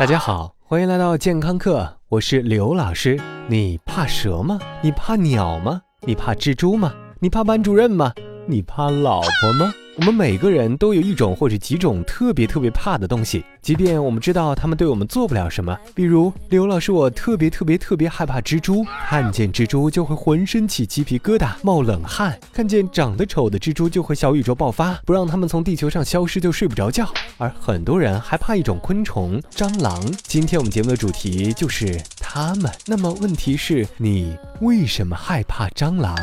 大家好，欢迎来到健康课，我是刘老师。你怕蛇吗？你怕鸟吗？你怕蜘蛛吗？你怕班主任吗？你怕老婆吗？我们每个人都有一种或者几种特别特别怕的东西，即便我们知道他们对我们做不了什么。比如刘老师，我特别特别特别害怕蜘蛛，看见蜘蛛就会浑身起鸡皮疙瘩、冒冷汗；看见长得丑的蜘蛛就会小宇宙爆发，不让他们从地球上消失就睡不着觉。而很多人还怕一种昆虫——蟑螂。今天我们节目的主题就是它们。那么问题是，你为什么害怕蟑螂？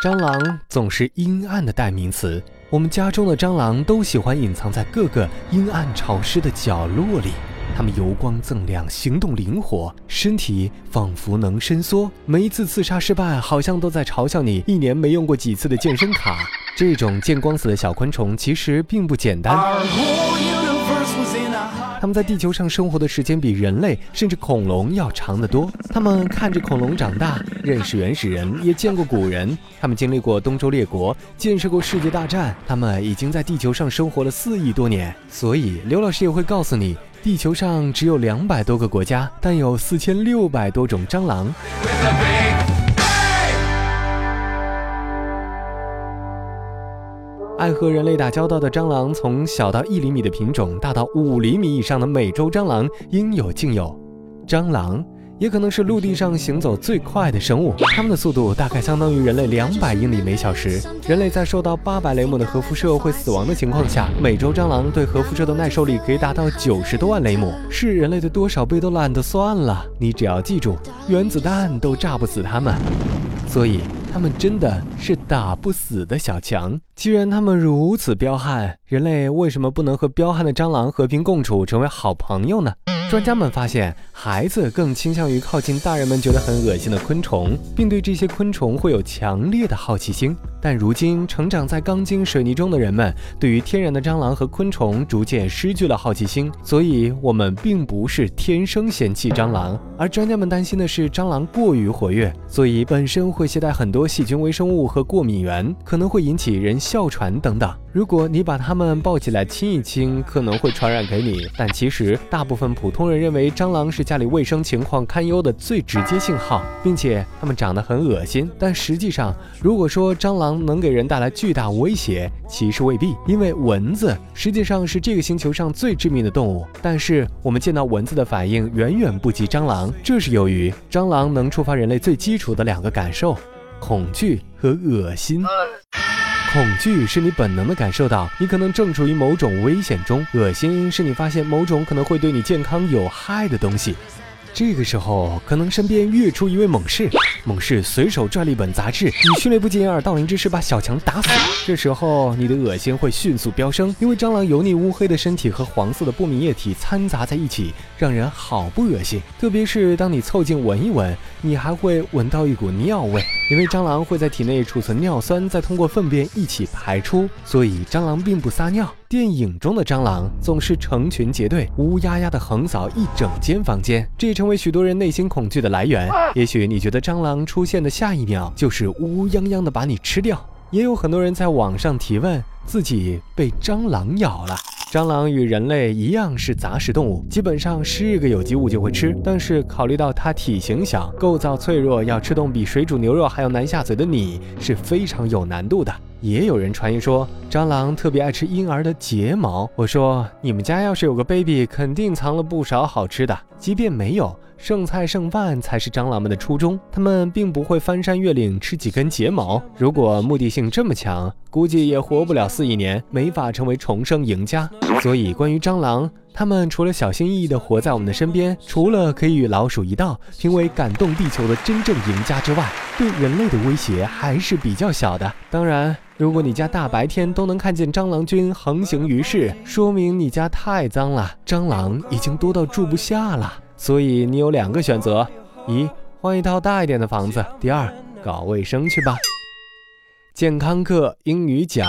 蟑螂总是阴暗的代名词。我们家中的蟑螂都喜欢隐藏在各个阴暗潮湿的角落里。它们油光锃亮，行动灵活，身体仿佛能伸缩。每一次刺杀失败，好像都在嘲笑你一年没用过几次的健身卡。这种见光死的小昆虫其实并不简单。他们在地球上生活的时间比人类甚至恐龙要长得多。他们看着恐龙长大，认识原始人，也见过古人。他们经历过东周列国，见识过世界大战。他们已经在地球上生活了四亿多年。所以，刘老师也会告诉你，地球上只有两百多个国家，但有四千六百多种蟑螂。爱和人类打交道的蟑螂，从小到一厘米的品种，大到五厘米以上的美洲蟑螂，应有尽有。蟑螂也可能是陆地上行走最快的生物，它们的速度大概相当于人类两百英里每小时。人类在受到八百雷姆的核辐射会死亡的情况下，美洲蟑螂对核辐射的耐受力可以达到九十多万雷姆，是人类的多少倍都懒得算了。你只要记住，原子弹都炸不死它们。所以。他们真的是打不死的小强。既然他们如此彪悍，人类为什么不能和彪悍的蟑螂和平共处，成为好朋友呢？专家们发现，孩子更倾向于靠近大人们觉得很恶心的昆虫，并对这些昆虫会有强烈的好奇心。但如今，成长在钢筋水泥中的人们，对于天然的蟑螂和昆虫逐渐失去了好奇心。所以，我们并不是天生嫌弃蟑螂，而专家们担心的是蟑螂过于活跃，所以本身会携带很多细菌、微生物和过敏源，可能会引起人哮喘等等。如果你把它们抱起来亲一亲，可能会传染给你。但其实，大部分普通人认为蟑螂是家里卫生情况堪忧的最直接信号，并且它们长得很恶心。但实际上，如果说蟑螂能给人带来巨大威胁，其实未必，因为蚊子实际上是这个星球上最致命的动物。但是我们见到蚊子的反应远远不及蟑螂，这是由于蟑螂能触发人类最基础的两个感受：恐惧和恶心。恐惧是你本能的感受到你可能正处于某种危险中，恶心是你发现某种可能会对你健康有害的东西。这个时候，可能身边跃出一位猛士，猛士随手拽了一本杂志，以迅雷不及掩耳盗铃之势把小强打死。这时候，你的恶心会迅速飙升，因为蟑螂油腻乌黑的身体和黄色的不明液体掺杂在一起，让人好不恶心。特别是当你凑近闻一闻，你还会闻到一股尿味，因为蟑螂会在体内储存尿酸，再通过粪便一起排出，所以蟑螂并不撒尿。电影中的蟑螂总是成群结队、乌压压的横扫一整间房间，这也成为许多人内心恐惧的来源。也许你觉得蟑螂出现的下一秒就是乌泱泱的把你吃掉，也有很多人在网上提问自己被蟑螂咬了。蟑螂与人类一样是杂食动物，基本上是个有机物就会吃。但是考虑到它体型小、构造脆弱，要吃动比水煮牛肉还要难下嘴的你是非常有难度的。也有人传言说，蟑螂特别爱吃婴儿的睫毛。我说，你们家要是有个 baby，肯定藏了不少好吃的。即便没有，剩菜剩饭才是蟑螂们的初衷。它们并不会翻山越岭吃几根睫毛。如果目的性这么强，估计也活不了四亿年，没法成为重生赢家。所以，关于蟑螂。他们除了小心翼翼地活在我们的身边，除了可以与老鼠一道评为感动地球的真正赢家之外，对人类的威胁还是比较小的。当然，如果你家大白天都能看见蟑螂君横行于世，说明你家太脏了，蟑螂已经多到住不下了。所以你有两个选择：一换一套大一点的房子；第二搞卫生去吧。健康课英语角，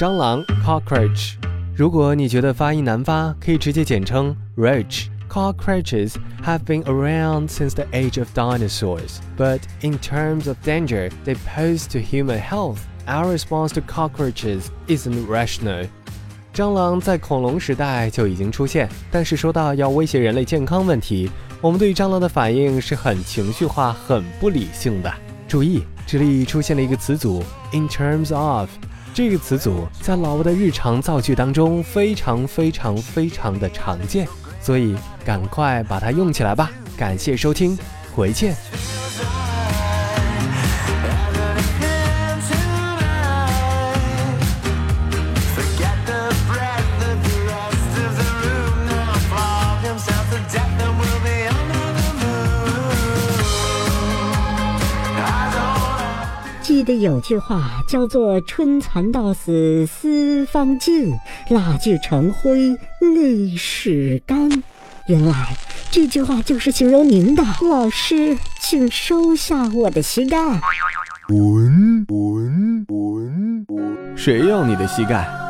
蟑螂 cockroach。如果你觉得发音难发，可以直接简称 roach。Cockroaches have been around since the age of dinosaurs, but in terms of danger they pose to human health, our response to cockroaches isn't rational. 蟑螂在恐龙时代就已经出现，但是说到要威胁人类健康问题，我们对蟑螂的反应是很情绪化、很不理性的。注意，这里出现了一个词组 “in terms of”，这个词组在老挝的日常造句当中非常非常非常的常见，所以赶快把它用起来吧。感谢收听，回见。有句话叫做“春蚕到死丝方尽，蜡炬成灰泪始干”。原来这句话就是形容您的。老师，请收下我的膝盖。滚滚滚滚！谁要你的膝盖？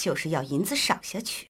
就是要银子赏下去。